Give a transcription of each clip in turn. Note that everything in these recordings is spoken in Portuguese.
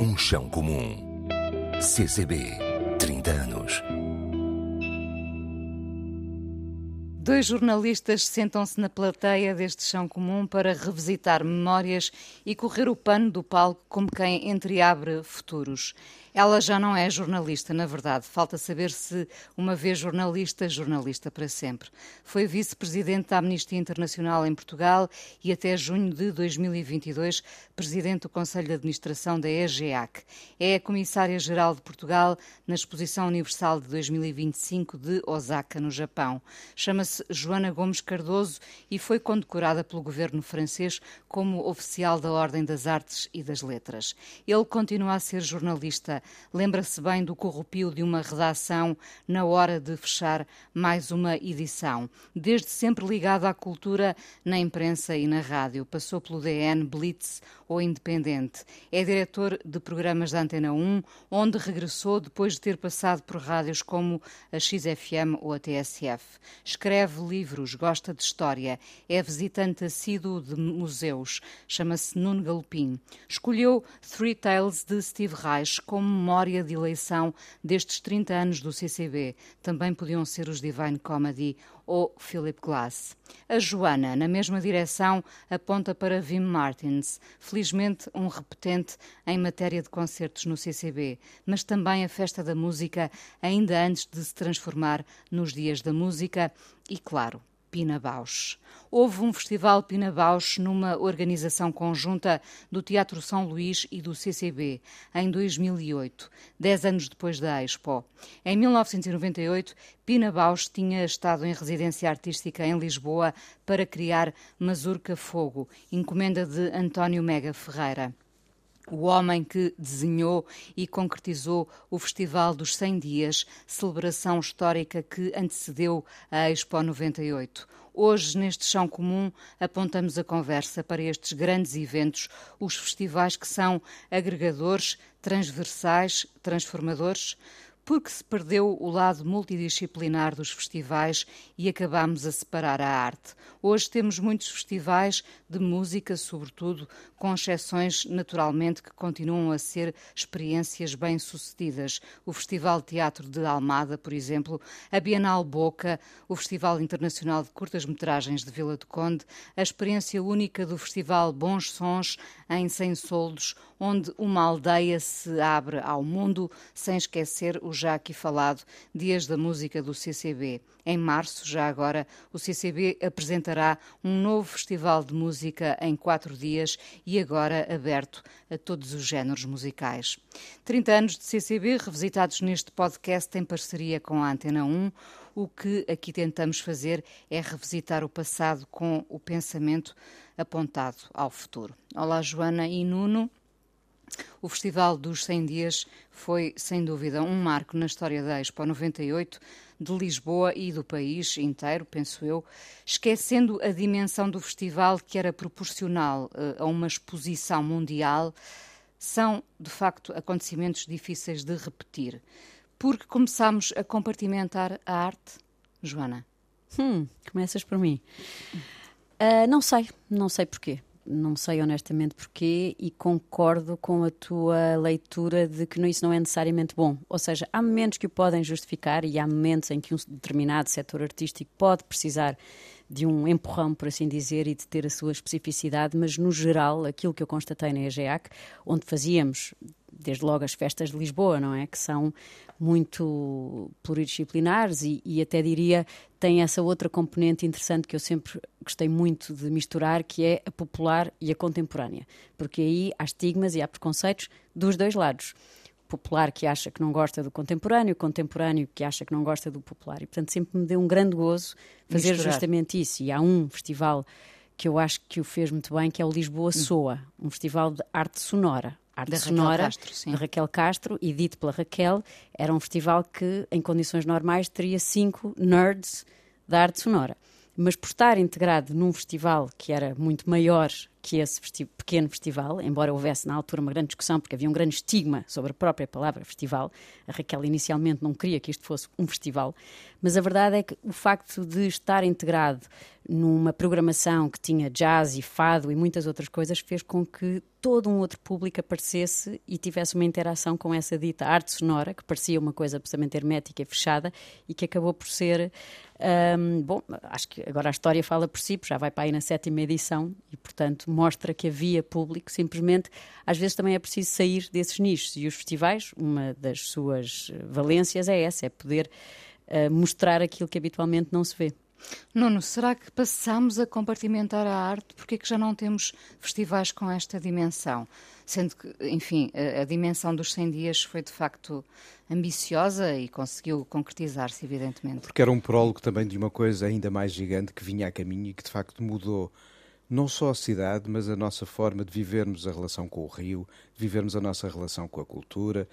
Um chão comum. CCB, 30 anos. Dois jornalistas sentam-se na plateia deste chão comum para revisitar memórias e correr o pano do palco como quem entreabre futuros. Ela já não é jornalista, na verdade. Falta saber se, uma vez jornalista, jornalista para sempre. Foi vice-presidente da Amnistia Internacional em Portugal e, até junho de 2022, presidente do Conselho de Administração da EGEAC. É a comissária-geral de Portugal na Exposição Universal de 2025 de Osaka, no Japão. Chama-se Joana Gomes Cardoso e foi condecorada pelo governo francês como oficial da Ordem das Artes e das Letras. Ele continua a ser jornalista lembra-se bem do corrupio de uma redação na hora de fechar mais uma edição. Desde sempre ligado à cultura na imprensa e na rádio. Passou pelo DN, Blitz ou Independente. É diretor de programas da Antena 1, onde regressou depois de ter passado por rádios como a XFM ou a TSF. Escreve livros, gosta de história, é visitante assíduo de museus. Chama-se Nuno Galopim. Escolheu Three Tales de Steve Reich como memória de eleição destes 30 anos do CCB. Também podiam ser os Divine Comedy ou Philip Glass. A Joana, na mesma direção, aponta para Vim Martins, felizmente um repetente em matéria de concertos no CCB, mas também a Festa da Música, ainda antes de se transformar nos Dias da Música e, claro, Pina Bausch. Houve um festival Pina Bausch numa organização conjunta do Teatro São Luís e do CCB, em 2008, dez anos depois da Expo. Em 1998, Pina Bausch tinha estado em residência artística em Lisboa para criar Mazurca Fogo, encomenda de António Mega Ferreira o homem que desenhou e concretizou o Festival dos 100 Dias, celebração histórica que antecedeu a Expo 98. Hoje, neste chão comum, apontamos a conversa para estes grandes eventos, os festivais que são agregadores, transversais, transformadores porque se perdeu o lado multidisciplinar dos festivais e acabamos a separar a arte. Hoje temos muitos festivais de música, sobretudo, com exceções, naturalmente, que continuam a ser experiências bem-sucedidas. O Festival de Teatro de Almada, por exemplo, a Bienal Boca, o Festival Internacional de Curtas-Metragens de Vila do Conde, a experiência única do Festival Bons Sons em Sem Soldos, onde uma aldeia se abre ao mundo, sem esquecer o já aqui falado Dias da Música do CCB. Em março, já agora, o CCB apresentará um novo festival de música em quatro dias e agora aberto a todos os géneros musicais. 30 anos de CCB revisitados neste podcast em parceria com a Antena 1. O que aqui tentamos fazer é revisitar o passado com o pensamento apontado ao futuro. Olá, Joana e Nuno. O Festival dos 100 Dias foi, sem dúvida, um marco na história da Expo 98 de Lisboa e do país inteiro, penso eu, esquecendo a dimensão do festival que era proporcional uh, a uma exposição mundial. São, de facto, acontecimentos difíceis de repetir. Porque começamos a compartimentar a arte, Joana? Hum, começas por mim. Uh, não sei, não sei porquê não sei honestamente porquê e concordo com a tua leitura de que isso não é necessariamente bom. Ou seja, há momentos que o podem justificar e há momentos em que um determinado setor artístico pode precisar de um empurrão, por assim dizer, e de ter a sua especificidade, mas no geral, aquilo que eu constatei na EGEAC, onde fazíamos desde logo as festas de Lisboa, não é? Que são muito pluridisciplinares e, e, até diria tem essa outra componente interessante que eu sempre gostei muito de misturar, que é a popular e a contemporânea. Porque aí há estigmas e há preconceitos dos dois lados. Popular que acha que não gosta do contemporâneo, contemporâneo que acha que não gosta do popular. E, portanto, sempre me deu um grande gozo fazer Misturar. justamente isso. E há um festival que eu acho que o fez muito bem, que é o Lisboa hum. Soa, um festival de arte sonora arte da sonora Raquel Castro, de Raquel Castro e dito pela Raquel. Era um festival que, em condições normais, teria cinco nerds da arte sonora. Mas por estar integrado num festival que era muito maior que esse festi pequeno festival, embora houvesse na altura uma grande discussão, porque havia um grande estigma sobre a própria palavra festival, a Raquel inicialmente não queria que isto fosse um festival, mas a verdade é que o facto de estar integrado numa programação que tinha jazz e fado e muitas outras coisas fez com que todo um outro público aparecesse e tivesse uma interação com essa dita arte sonora, que parecia uma coisa absolutamente hermética e fechada e que acabou por ser. Um, bom, acho que agora a história fala por si, já vai para aí na sétima edição e, portanto, mostra que havia público. Simplesmente, às vezes também é preciso sair desses nichos e os festivais, uma das suas valências é essa, é poder uh, mostrar aquilo que habitualmente não se vê. Nuno, será que passamos a compartimentar a arte? Porque é que já não temos festivais com esta dimensão? Sendo que, enfim, a, a dimensão dos 100 dias foi de facto ambiciosa e conseguiu concretizar-se, evidentemente. Porque era um prólogo também de uma coisa ainda mais gigante que vinha a caminho e que de facto mudou não só a cidade, mas a nossa forma de vivermos a relação com o rio, de vivermos a nossa relação com a cultura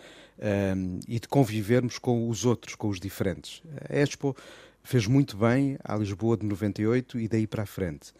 um, e de convivermos com os outros, com os diferentes. A Expo fez muito bem à Lisboa de 98 e daí para a frente.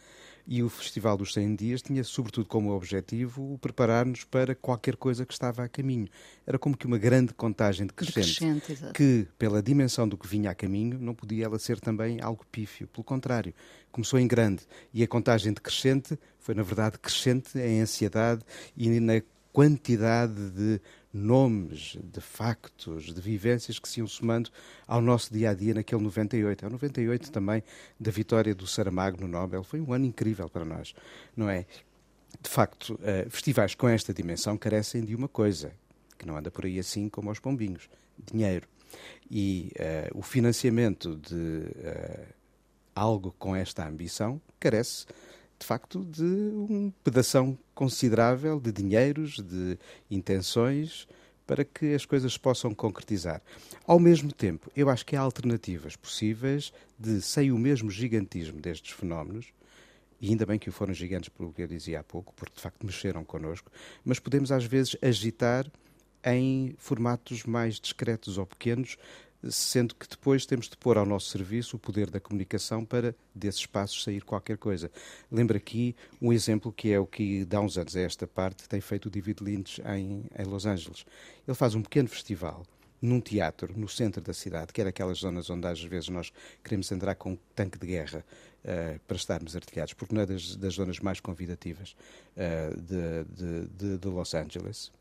E o Festival dos 100 Dias tinha, sobretudo, como objetivo preparar-nos para qualquer coisa que estava a caminho. Era como que uma grande contagem de crescente, que, pela dimensão do que vinha a caminho, não podia ela ser também algo pífio. Pelo contrário, começou em grande. E a contagem de crescente foi, na verdade, crescente em ansiedade e na quantidade de nomes, de factos, de vivências que se iam somando ao nosso dia a dia naquele 98. É o 98 também da vitória do Saramago no Nobel. Foi um ano incrível para nós, não é? De facto, uh, festivais com esta dimensão carecem de uma coisa, que não anda por aí assim como aos pombinhos: dinheiro. E uh, o financiamento de uh, algo com esta ambição carece de facto, de um pedação considerável de dinheiros, de intenções, para que as coisas possam concretizar. Ao mesmo tempo, eu acho que há alternativas possíveis de, sem o mesmo gigantismo destes fenómenos, e ainda bem que o foram gigantes, pelo que eu dizia há pouco, porque de facto mexeram connosco, mas podemos às vezes agitar em formatos mais discretos ou pequenos, sendo que depois temos de pôr ao nosso serviço o poder da comunicação para desses espaços sair qualquer coisa. Lembro aqui um exemplo que é o que, dá uns anos a esta parte, tem feito o David Lynch em, em Los Angeles. Ele faz um pequeno festival num teatro no centro da cidade, que era aquelas zonas onde às vezes nós queremos entrar com um tanque de guerra uh, para estarmos artilhados, porque não é das, das zonas mais convidativas uh, de, de, de, Los Angeles.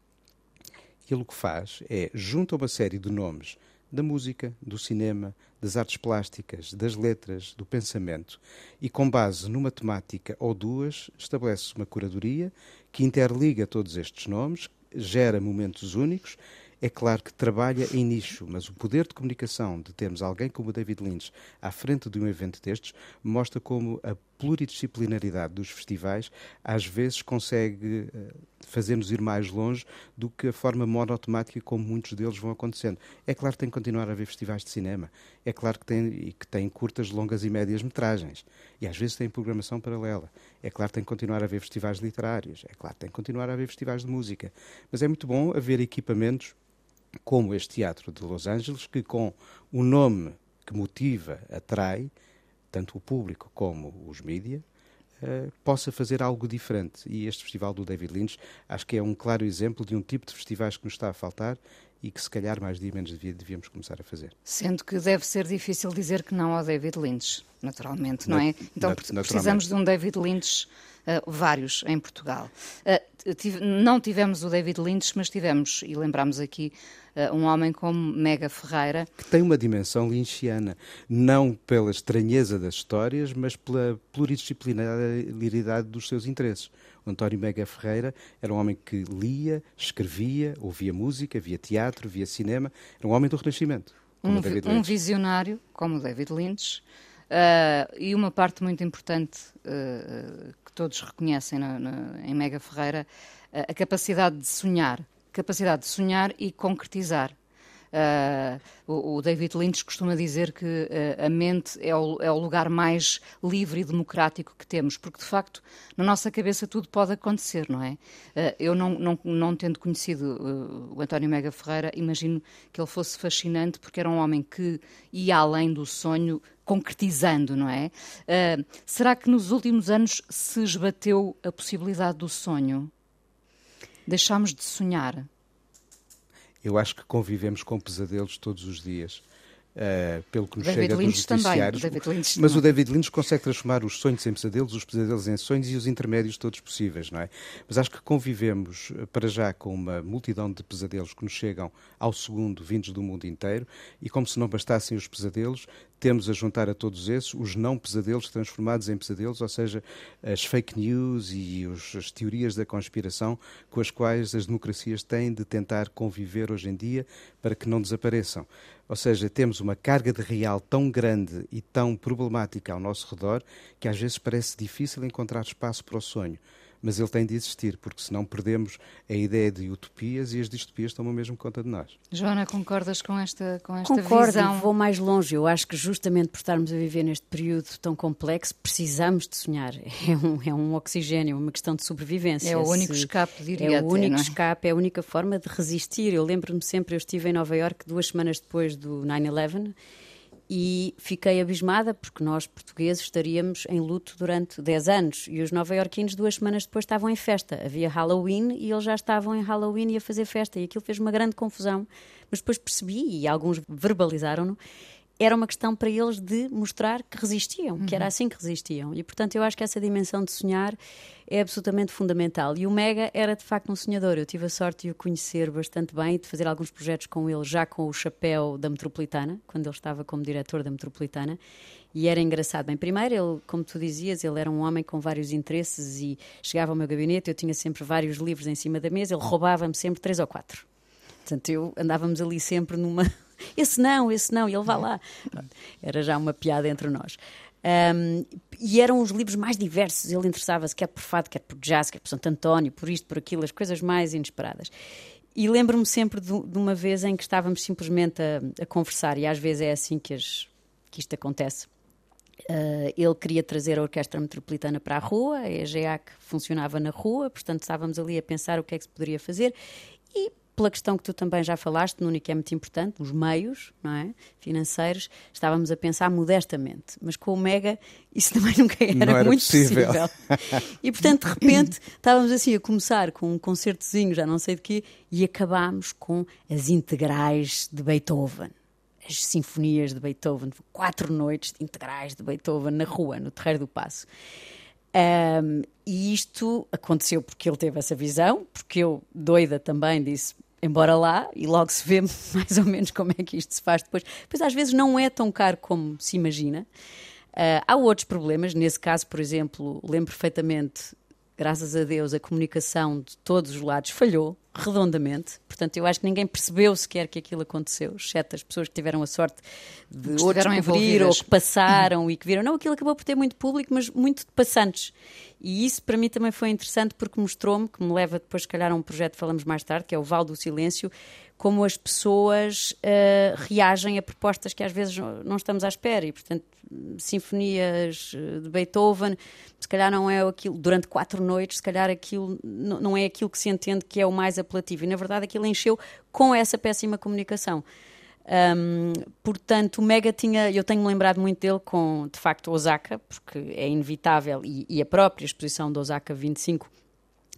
Ele o que faz é, junto a uma série de nomes da música, do cinema, das artes plásticas, das letras, do pensamento e, com base numa temática ou duas, estabelece uma curadoria que interliga todos estes nomes, gera momentos únicos. É claro que trabalha em nicho, mas o poder de comunicação de termos alguém como o David Lynch à frente de um evento destes mostra como a pluridisciplinaridade dos festivais às vezes consegue uh, fazer-nos ir mais longe do que a forma monotemática como muitos deles vão acontecendo. É claro que tem que continuar a haver festivais de cinema, é claro que tem, e que tem curtas, longas e médias metragens, e às vezes tem programação paralela. É claro que tem que continuar a haver festivais literários, é claro que tem que continuar a haver festivais de música. Mas é muito bom haver equipamentos como este teatro de Los Angeles, que com o nome que motiva, atrai, tanto o público como os mídias, uh, possa fazer algo diferente. E este festival do David Lynch acho que é um claro exemplo de um tipo de festivais que nos está a faltar e que se calhar mais dia menos devíamos começar a fazer. Sendo que deve ser difícil dizer que não ao David Lynch, naturalmente, não é? Então precisamos de um David Lynch, uh, vários em Portugal. Uh, tive, não tivemos o David Lynch, mas tivemos, e lembramos aqui, uh, um homem como Mega Ferreira. Que tem uma dimensão lynchiana, não pela estranheza das histórias, mas pela pluridisciplinaridade dos seus interesses. O António Mega Ferreira era um homem que lia, escrevia, ouvia música, via teatro, via cinema. Era um homem do Renascimento. Um, um, visionário, como David Lynch, uh, e uma parte muito importante uh, que todos reconhecem na, na, em Mega Ferreira, uh, a capacidade de sonhar. Capacidade de sonhar e concretizar. Uh, o, o, David Lynch costuma dizer que uh, a mente é o, é o, lugar mais livre e democrático que temos, porque de facto na nossa cabeça tudo pode acontecer, não é? Uh, eu não, não, não tendo conhecido o António Mega Ferreira, imagino que ele fosse fascinante porque era um homem que ia além do sonho concretizando, não é? Uh, será que nos últimos anos se esbateu a possibilidade do sonho? Deixámos de sonhar? Eu acho que convivemos com pesadelos todos os dias. Uh, pelo que nos David chega Lynch dos noticiários. Também, mas o David Lynch consegue transformar os sonhos em pesadelos, os pesadelos em sonhos e os intermédios todos possíveis, não é? Mas acho que convivemos eh, para já com uma multidão de pesadelos que nos chegam ao segundo, vindos do mundo inteiro, e como se não bastassem os pesadelos, temos a juntar a todos esses os não pesadelos transformados em pesadelos, ou seja, as fake news e os, as teorias da conspiração com as quais as democracias têm de tentar conviver hoje em dia para que não desapareçam. Ou seja, temos uma carga de real tão grande e tão problemática ao nosso redor que às vezes parece difícil encontrar espaço para o sonho mas ele tem de existir, porque senão perdemos a ideia de utopias e as distopias tomam mesmo conta de nós. Joana, concordas com esta, com esta Concordo, visão? vou mais longe. Eu acho que justamente por estarmos a viver neste período tão complexo, precisamos de sonhar. É um, é um oxigênio, uma questão de sobrevivência. É o único Se, escape, diria É até, o único é? escape, é a única forma de resistir. Eu lembro-me sempre, eu estive em Nova Iorque duas semanas depois do 9-11 e fiquei abismada porque nós, portugueses, estaríamos em luto durante 10 anos e os nova-iorquinos duas semanas depois estavam em festa. Havia Halloween e eles já estavam em Halloween e a fazer festa e aquilo fez uma grande confusão. Mas depois percebi, e alguns verbalizaram-no, era uma questão para eles de mostrar que resistiam, uhum. que era uhum. assim que resistiam. E, portanto, eu acho que essa dimensão de sonhar é absolutamente fundamental. E o Mega era, de facto, um sonhador. Eu tive a sorte de o conhecer bastante bem de fazer alguns projetos com ele, já com o chapéu da Metropolitana, quando ele estava como diretor da Metropolitana. E era engraçado. Bem, primeiro, ele, como tu dizias, ele era um homem com vários interesses e chegava ao meu gabinete, eu tinha sempre vários livros em cima da mesa, ele roubava-me sempre três ou quatro. Portanto, eu andávamos ali sempre numa esse não, esse não, e ele vai lá. Era já uma piada entre nós. Um, e eram os livros mais diversos. Ele interessava-se quer por fado, quer por jazz, quer por Santo António, por isto, por aquilo, as coisas mais inesperadas. E lembro-me sempre de, de, uma vez em que estávamos simplesmente a, a, conversar, e às vezes é assim que, as, que isto acontece. Uh, ele queria trazer a Orquestra Metropolitana para a rua, a EGEAC funcionava na rua, portanto estávamos ali a pensar o que é que se poderia fazer, e pela questão que tu também já falaste, Nuno, que é muito importante, os meios não é? financeiros, estávamos a pensar modestamente, mas com o Mega isso também nunca era, era muito possível. possível. E portanto, de repente, estávamos assim a começar com um concertozinho, já não sei de quê, e acabámos com as integrais de Beethoven as sinfonias de Beethoven, quatro noites de integrais de Beethoven na rua, no Terreiro do Passo. Um, e isto aconteceu porque ele teve essa visão, porque eu, doida também, disse: embora lá e logo se vê mais ou menos como é que isto se faz depois. Pois às vezes não é tão caro como se imagina. Uh, há outros problemas, nesse caso, por exemplo, lembro perfeitamente, graças a Deus, a comunicação de todos os lados falhou redondamente. Portanto, eu acho que ninguém percebeu sequer que aquilo aconteceu, exceto as pessoas que tiveram a sorte de ou descobrir ou que passaram e que viram. Não, aquilo acabou por ter muito público, mas muito de passantes. E isso para mim também foi interessante porque mostrou-me, que me leva depois, se calhar, a um projeto que falamos mais tarde, que é o Val do Silêncio, como as pessoas uh, reagem a propostas que às vezes não estamos à espera. E, portanto, sinfonias eh, de Beethoven, se calhar não é aquilo, durante quatro noites, se calhar aquilo não é aquilo que se entende que é o mais apelativo. E, na verdade, aquilo encheu com essa péssima comunicação. Um, portanto, o Mega tinha, eu tenho-me lembrado muito dele com, de facto, Osaka, porque é inevitável, e, e a própria exposição de Osaka 25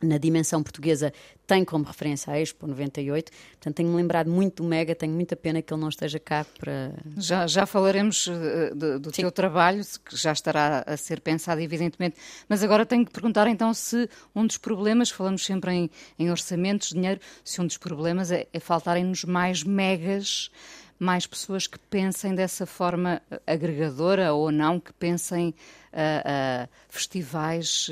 na dimensão portuguesa tem como referência a Expo 98, portanto tenho-me lembrado muito do Mega, tenho muita pena que ele não esteja cá para... Já, já falaremos uh, do, do teu trabalho, que já estará a ser pensado evidentemente, mas agora tenho que perguntar então se um dos problemas, falamos sempre em, em orçamentos, dinheiro, se um dos problemas é, é faltarem-nos mais megas, mais pessoas que pensem dessa forma agregadora ou não, que pensem uh, uh, festivais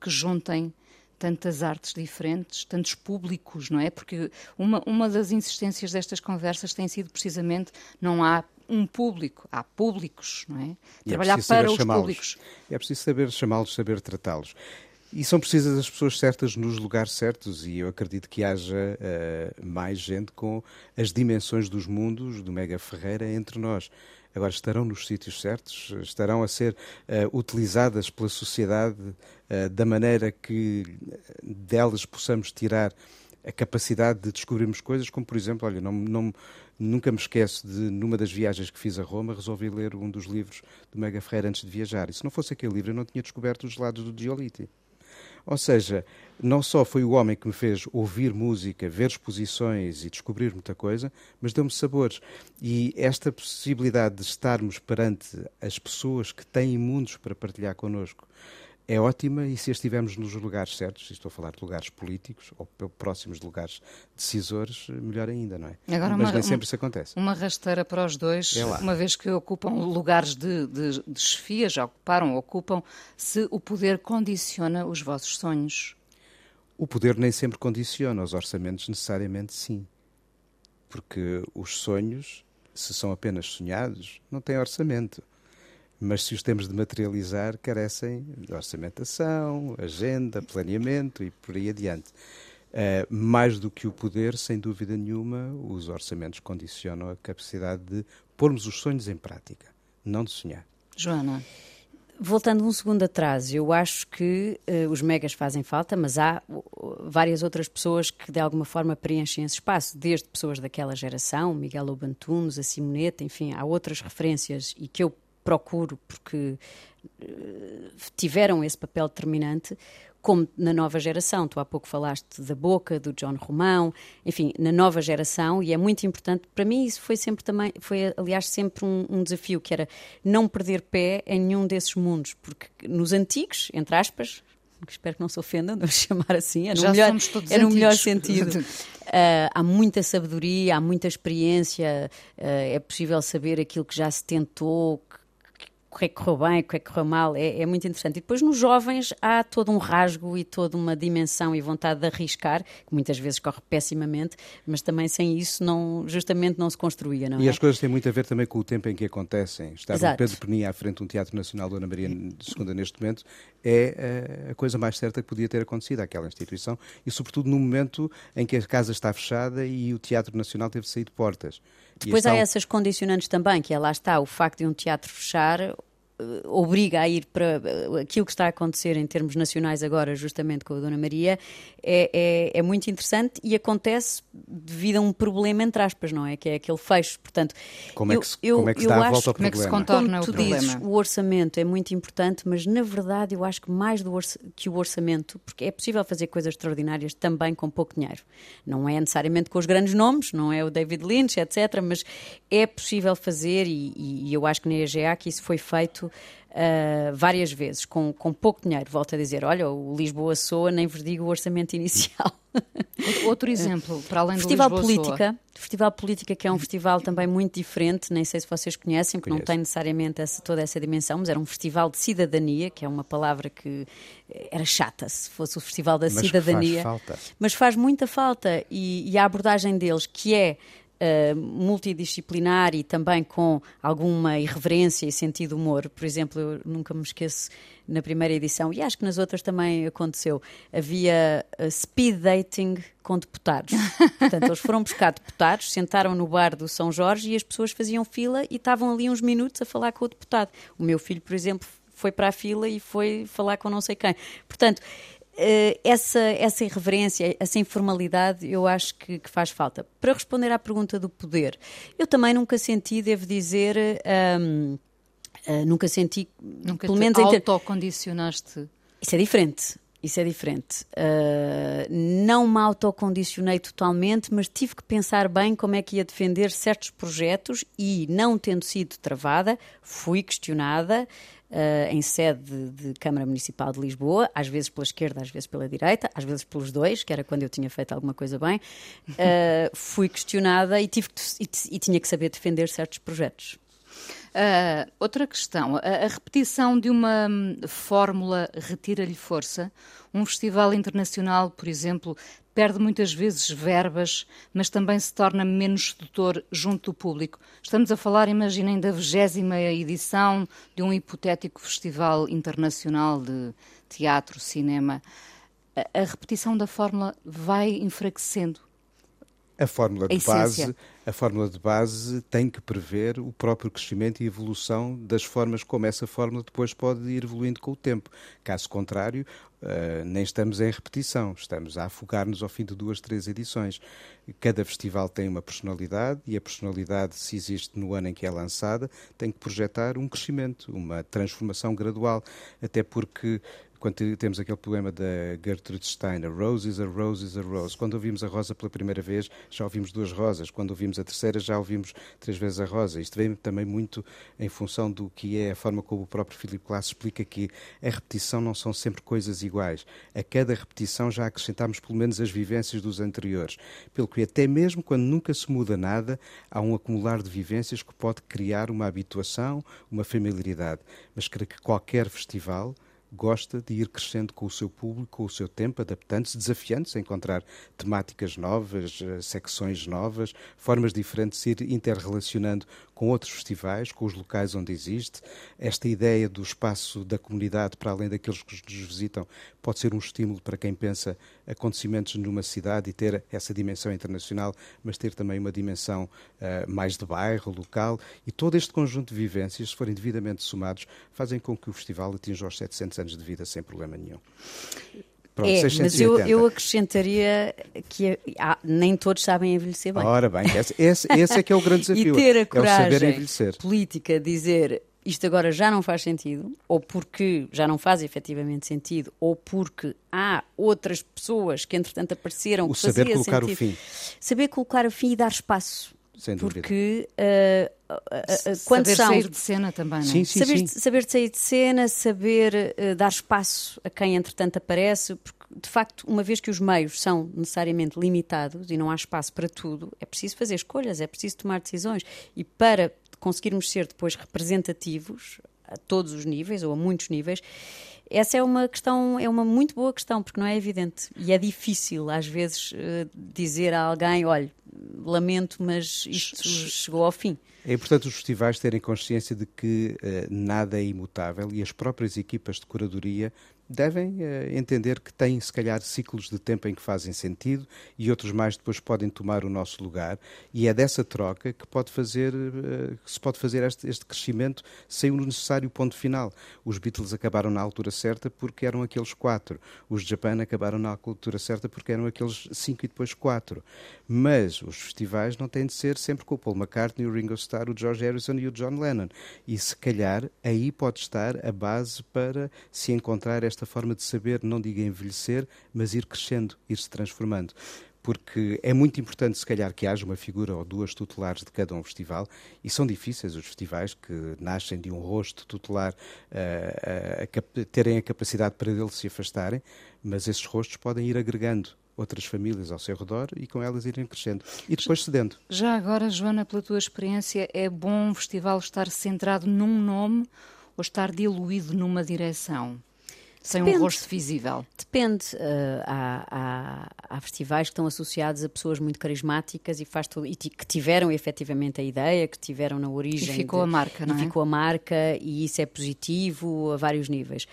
que juntem tantas artes diferentes, tantos públicos, não é? Porque uma, uma das insistências destas conversas tem sido precisamente não há um público, há públicos, não é? E é Trabalhar é para os públicos. É preciso saber chamá-los, saber tratá-los. E são precisas as pessoas certas nos lugares certos, e eu acredito que haja uh, mais gente com as dimensões dos mundos do Mega Ferreira entre nós. Agora, estarão nos sítios certos? Estarão a ser uh, utilizadas pela sociedade uh, da maneira que delas possamos tirar a capacidade de descobrirmos coisas, como por exemplo, olha, não, não, nunca me esqueço de, numa das viagens que fiz a Roma, resolvi ler um dos livros de Mega Ferreira antes de viajar. E se não fosse aquele livro, eu não tinha descoberto os lados do Giolitti. Ou seja, não só foi o homem que me fez ouvir música, ver exposições e descobrir muita coisa, mas deu-me sabores. E esta possibilidade de estarmos perante as pessoas que têm mundos para partilhar connosco é ótima e se estivermos nos lugares certos, estou a falar de lugares políticos ou próximos de lugares decisores, melhor ainda, não é? Agora, Mas uma, nem sempre isso acontece. Uma rasteira para os dois, é uma vez que ocupam lugares de, de, de chefia, já ocuparam, ocupam, se o poder condiciona os vossos sonhos. O poder nem sempre condiciona os orçamentos, necessariamente sim. Porque os sonhos, se são apenas sonhados, não têm orçamento mas se os temos de materializar, carecem de orçamentação, agenda, planeamento e por aí adiante. Uh, mais do que o poder, sem dúvida nenhuma, os orçamentos condicionam a capacidade de pormos os sonhos em prática, não de sonhar. Joana. Voltando um segundo atrás, eu acho que uh, os megas fazem falta, mas há várias outras pessoas que de alguma forma preenchem esse espaço, desde pessoas daquela geração, Miguel Lobantunos, a Simoneta, enfim, há outras referências e que eu procuro porque uh, tiveram esse papel determinante, como na nova geração. Tu há pouco falaste da Boca, do John Romão, enfim, na nova geração, e é muito importante. Para mim, isso foi sempre também, foi aliás sempre um, um desafio, que era não perder pé em nenhum desses mundos, porque nos antigos, entre aspas, espero que não se ofendam de chamar assim, é no, melhor, é no melhor sentido. Uh, há muita sabedoria, há muita experiência, uh, é possível saber aquilo que já se tentou, o que é que correu bem, o que é que correu mal, é, é, muito interessante. E depois nos jovens há todo um rasgo e toda uma dimensão e vontade de arriscar, que muitas vezes corre pessimamente, mas também sem isso não, justamente não se construía, não E é? as coisas têm muito a ver também com o tempo em que acontecem. Estar Exato. Pedro Peninha à frente de um Teatro Nacional Dona Maria II neste momento é eh, a coisa mais certa que podia ter acontecido àquela instituição e sobretudo no momento em que a casa está fechada e o Teatro Nacional teve de sair de portas. Depois há essas condicionantes também, que é lá está, o facto de um teatro fechar obriga a ir para eh, aquilo que está a acontecer em termos nacionais agora, justamente com a Dona Maria, é, é, é, muito interessante e acontece devido a um problema, entre aspas, não é? Que é aquele fecho. Portanto, como é que se, eu, como é que se dá a volta ao problema? Como é que se contorna como tu o problema? Dizes, o orçamento é muito importante, mas na verdade eu acho que mais do que o orçamento, porque é possível fazer coisas extraordinárias também com pouco dinheiro. Não é necessariamente com os grandes nomes, não é o David Lynch, etc., mas é possível fazer e, e eu acho que na EGA que isso foi feito Uh, várias vezes, com, com pouco dinheiro. Volto a dizer: olha, o Lisboa Soa, nem vos digo o orçamento inicial. Outro exemplo, para além Festival do Lisboa Política, Soa. Festival Política, que é um festival também muito diferente, nem sei se vocês conhecem, porque Conheço. não tem necessariamente essa, toda essa dimensão, mas era um festival de cidadania, que é uma palavra que era chata se fosse o Festival da mas Cidadania. Faz falta. Mas faz muita falta. E, e a abordagem deles, que é uh, multidisciplinar e também com alguma irreverência e sentido humor. Por exemplo, eu nunca me esqueço na primeira edição, e acho que nas outras também aconteceu, havia uh, speed dating com deputados. Portanto, eles foram buscar deputados, sentaram no bar do São Jorge e as pessoas faziam fila e estavam ali uns minutos a falar com o deputado. O meu filho, por exemplo, foi para a fila e foi falar com não sei quem. Portanto, essa, essa irreverência, essa informalidade, eu acho que, que, faz falta. Para responder à pergunta do poder, eu também nunca senti, devo dizer, uh, eh, nunca senti. Nunca pelo menos autocondicionaste? Isso é diferente. Isso é diferente. Uh, não me autocondicionei totalmente, mas tive que pensar bem como é que ia defender certos projetos e, não tendo sido travada, fui questionada uh, em sede de, Câmara Municipal de Lisboa, às vezes pela esquerda, às vezes pela direita, às vezes pelos dois, que era quando eu tinha feito alguma coisa bem. Uh, fui questionada e, tive que, e, e tinha que saber defender certos projetos. Uh, outra questão, a, a, repetição de uma hum, fórmula retira-lhe força? Um festival internacional, por exemplo, perde muitas vezes verbas, mas também se torna menos sedutor junto do público. Estamos a falar, imaginem, da vigésima edição de um hipotético festival internacional de teatro, cinema. A, repetição da fórmula vai enfraquecendo A fórmula de base, a fórmula de base tem que prever o próprio crescimento e evolução das formas como essa fórmula depois pode ir evoluindo com o tempo. Caso contrário, uh, nem estamos em repetição, estamos a afogar-nos ao fim de duas, três edições. Cada festival tem uma personalidade e a personalidade, se existe no ano em que é lançada, tem que projetar um crescimento, uma transformação gradual, até porque quando temos aquele problema da Gertrude Steiner, Rose is a rose is a rose. Quando ouvimos a rosa pela primeira vez, já ouvimos duas rosas. Quando ouvimos a terceira, já ouvimos três vezes a rosa. Isto vem também muito em função do que é a forma como o próprio Filipe Glass explica que a repetição não são sempre coisas iguais. A cada repetição já acrescentamos pelo menos as vivências dos anteriores. Pelo que até mesmo quando nunca se muda nada, há um acumular de vivências que pode criar uma habituação, uma familiaridade. Mas creio que qualquer festival gosta de ir crescendo com o seu público, com o seu tempo, adaptando-se, desafiando-se a encontrar temáticas novas, eh, secções novas, formas diferentes de ir interrelacionando com outros festivais, com os locais onde existe. Esta ideia do espaço da comunidade, para além daqueles que nos visitam, pode ser um estímulo para quem pensa acontecimentos numa cidade e ter essa dimensão internacional, mas ter também uma dimensão uh, mais de bairro, local. E todo este conjunto de vivências, se forem devidamente somados, fazem com que o festival atinja os 700 anos de vida sem problema nenhum. Pronto, é, 680. mas eu, eu acrescentaria que ah, nem todos sabem envelhecer bem. Ora bem, esse, esse, esse é que é o grande desafio. e ter a coragem é política dizer isto agora já não faz sentido, ou porque já não faz efetivamente sentido, ou porque há outras pessoas que entretanto apareceram o que saber colocar sentido. o fim. Saber colocar o fim e dar espaço. Sem dúvida. Porque uh, quando saber são... sair de cena também, não é? Sim, sim, saber, sim. saber sair de cena, saber dar espaço a quem entretanto aparece, porque de facto, uma vez que os meios são necessariamente limitados e não há espaço para tudo, é preciso fazer escolhas, é preciso tomar decisões. E para conseguirmos ser depois representativos a todos os níveis ou a muitos níveis, essa é uma questão, é uma muito boa questão, porque não é evidente e é difícil às vezes dizer a alguém, olha, lamento, mas isto chegou ao fim. É importante os festivais terem consciência de que uh, nada é imutável e as próprias equipas de curadoria devem uh, entender que têm, se calhar, ciclos de tempo em que fazem sentido e outros mais depois podem tomar o nosso lugar. E é dessa troca que, pode fazer, uh, que se pode fazer este, este, crescimento sem o necessário ponto final. Os Beatles acabaram na altura certa porque eram aqueles quatro. Os Japan acabaram na altura certa porque eram aqueles cinco e depois quatro. Mas os festivais não têm de ser sempre com o Paul McCartney, o Ringo Starr, o George Harrison e o John Lennon. E se calhar aí pode estar a base para se encontrar esta esta forma de saber, não diga envelhecer, mas ir crescendo, ir se transformando porque é muito importante, se calhar, que haja uma figura ou duas tutelares de cada um festival, e são difíceis os festivais que nascem de um rosto tutelar uh, uh, a terem a capacidade para deles se afastarem, mas esses rostos podem ir agregando outras famílias ao seu redor e com elas irem crescendo e depois cedendo. Já agora, Joana, pela tua experiência, é bom um festival estar centrado num nome ou estar diluído numa direção? Sem Depende. um rosto visível? Depende. Uh, há, há, há, festivais que estão associados a pessoas muito carismáticas e, faz e que tiveram efetivamente a ideia, que tiveram na origem. E ficou de, a marca, não e é? ficou a marca e isso é positivo a vários níveis.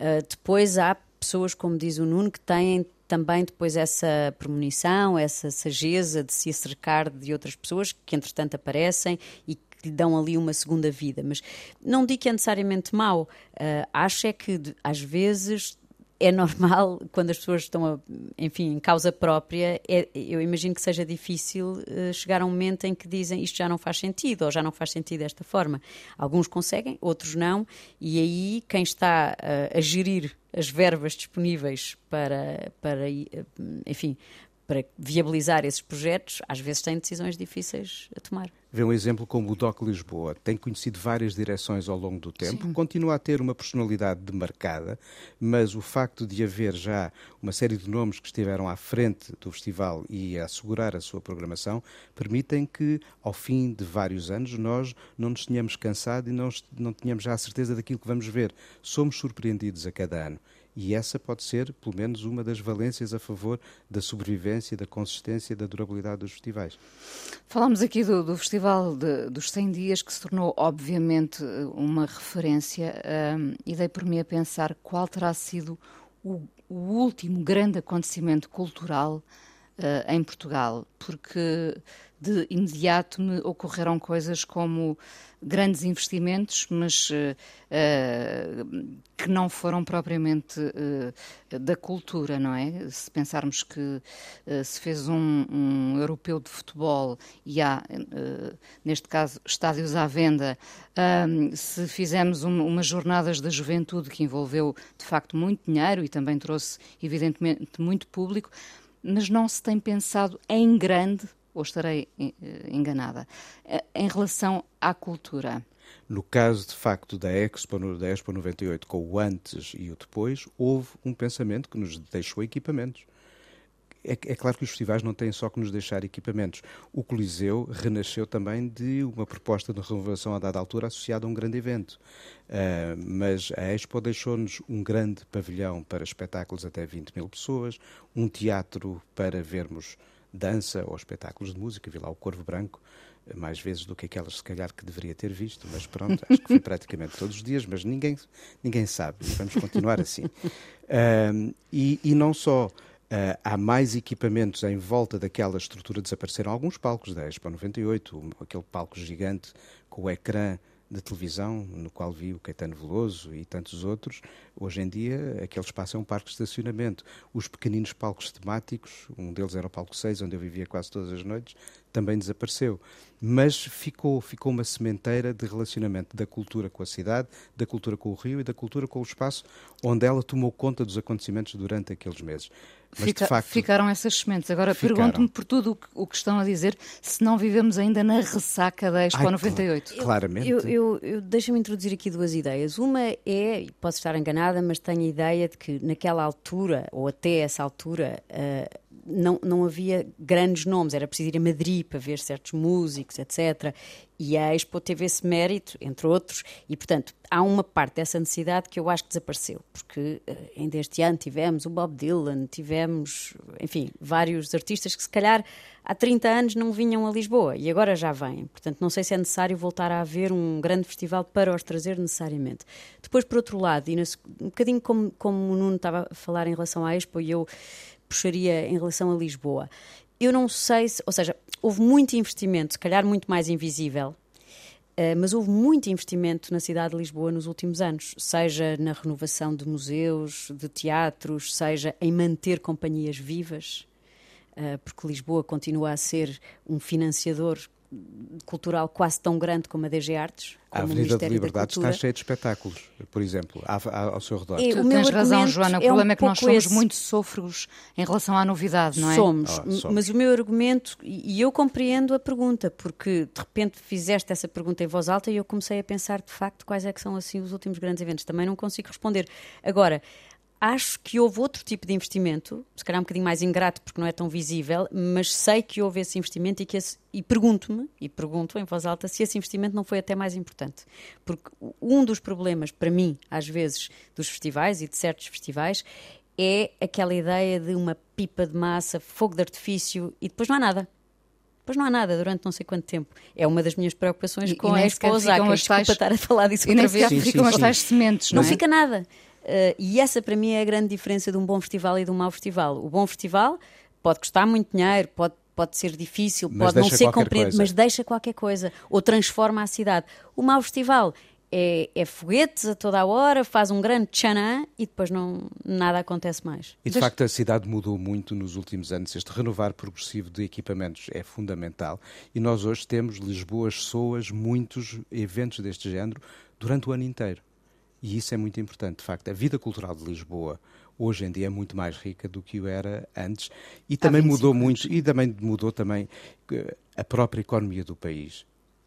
Uh, depois há pessoas, como diz o Nuno, que têm também depois essa premonição, essa sageza de se acercar de outras pessoas que entretanto aparecem e que lhe dão ali uma segunda vida. Mas não digo que é necessariamente mau. Uh, acho é que, às vezes, é normal quando as pessoas estão, a, enfim, em causa própria, é, eu imagino que seja difícil uh, chegar a um momento em que dizem isto já não faz sentido ou já não faz sentido desta forma. Alguns conseguem, outros não, e aí quem está uh, a gerir as verbas disponíveis para, para enfim, para viabilizar esses projetos, às vezes tem decisões difíceis a tomar. Vê um exemplo como o DOC Lisboa. Tem conhecido várias direções ao longo do tempo, Sim. continua a ter uma personalidade demarcada, mas o facto de haver já uma série de nomes que estiveram à frente do festival e a assegurar a sua programação, permitem que, ao fim de vários anos, nós não nos tenhamos cansado e não, não tenhamos já a certeza daquilo que vamos ver. Somos surpreendidos a cada ano. E essa pode ser, pelo menos, uma das valências a favor da sobrevivência, da consistência e da durabilidade dos festivais. Falámos aqui do, do Festival de, dos 100 Dias, que se tornou, obviamente, uma referência, e dei por mim a pensar qual terá sido o, o último grande acontecimento cultural em Portugal, porque de imediato me ocorreram coisas como grandes investimentos, mas uh, que não foram propriamente uh, da cultura, não é? Se pensarmos que se fez um, um, europeu de futebol e há, neste caso, estádios à venda, se fizemos um, umas jornadas da juventude que envolveu, de facto, muito dinheiro e também trouxe, evidentemente, muito público, mas não se tem pensado em grande ou estarei eh, enganada, eh, em relação à cultura? No caso, de facto, da Expo, da Expo 98, com o antes e o depois, houve um pensamento que nos deixou equipamentos. É, é, claro que os festivais não têm só que nos deixar equipamentos. O Coliseu renasceu também de uma proposta de renovação a dada altura associada a um grande evento. Uh, mas a Expo deixou-nos um grande pavilhão para espetáculos até 20 mil pessoas, um teatro para vermos dança ou espetáculos de música, vi lá o Corvo Branco, mais vezes do que aquelas se calhar que deveria ter visto, mas pronto, acho que foi praticamente todos os dias, mas ninguém, ninguém sabe, vamos continuar assim. E, e, não só uh, há mais equipamentos em volta daquela estrutura, desapareceram alguns palcos da Expo 98, aquele palco gigante com o ecrã de televisão, no qual vi o Caetano Veloso e tantos outros, hoje em dia aquele espaço é um parque de estacionamento. Os pequeninos palcos temáticos, um deles era o palco 6, onde eu vivia quase todas as noites, também desapareceu. Mas ficou, ficou uma sementeira de relacionamento da cultura com a cidade, da cultura com o rio e da cultura com o espaço, onde ela tomou conta dos acontecimentos durante aqueles meses. Fica, facto, ficaram essas sementes. Agora pergunto-me por tudo o que, o que, estão a dizer, se não vivemos ainda na ressaca da Expo Ai, 98. Eu, claramente. Eu, eu, eu Deixa-me introduzir aqui duas ideias. Uma é, posso estar enganada, mas tenho a ideia de que naquela altura, ou até essa altura, uh, não, não havia grandes nomes, era preciso ir a Madrid para ver certos músicos, etc. E a Expo teve esse mérito, entre outros, e portanto há uma parte dessa necessidade que eu acho que desapareceu, porque uh, ainda este ano tivemos o Bob Dylan, tivemos, enfim, vários artistas que se calhar há 30 anos não vinham a Lisboa e agora já vêm. Portanto, não sei se é necessário voltar a haver um grande festival para os trazer necessariamente. Depois, por outro lado, e um bocadinho como, como o Nuno estava a falar em relação à Expo, e eu puxaria em relação a Lisboa. Eu não sei se, ou seja, houve muito investimento, se calhar muito mais invisível, Uh, mas houve muito investimento na cidade de Lisboa nos últimos anos, seja na renovação de museus, de teatros, seja em manter companhias vivas, uh, porque Lisboa continua a ser um financiador cultural quase tão grande como a DG Artes. A Avenida de Liberdade está cheia de espetáculos, por exemplo, ao seu redor. E, tu tens razão, Joana. O é problema um é que nós somos esse... muito sôfregos em relação à novidade, não é? Somos, oh, somos, mas o meu argumento, e eu compreendo a pergunta, porque de repente fizeste essa pergunta em voz alta e eu comecei a pensar de facto quais é que são assim os últimos grandes eventos. Também não consigo responder. Agora, Acho que houve outro tipo de investimento, se calhar um bocadinho mais ingrato porque não é tão visível, mas sei que houve esse investimento e, que esse, e pergunto-me, e pergunto em voz alta, se esse investimento não foi até mais importante. Porque um dos problemas, para mim, às vezes, dos festivais e de certos festivais, é aquela ideia de uma pipa de massa, fogo de artifício e depois não há nada. Depois não há nada durante não sei quanto tempo. É uma das minhas preocupações e, com e a Expo Osaka. Desculpa tais... estar a falar disso e outra vez. Sim, ficam sim, as tais sementes, não, não é? fica nada. Uh, e essa para mim é a grande diferença de um bom festival e de um mau festival. O bom festival pode custar muito dinheiro, pode, pode ser difícil, mas pode não ser compreendido, mas deixa qualquer coisa ou transforma a cidade. O mau festival é, é, foguetes a toda a hora, faz um grande tchanã e depois não, nada acontece mais. E de facto a cidade mudou muito nos últimos anos. Este renovar progressivo de equipamentos é fundamental e nós hoje temos Lisboas, Soas, muitos eventos deste género durante o ano inteiro. E isso é muito importante, de facto. A vida cultural de Lisboa hoje em dia é muito mais rica do que o era antes e também mudou muito e também mudou também eh, a própria economia do país.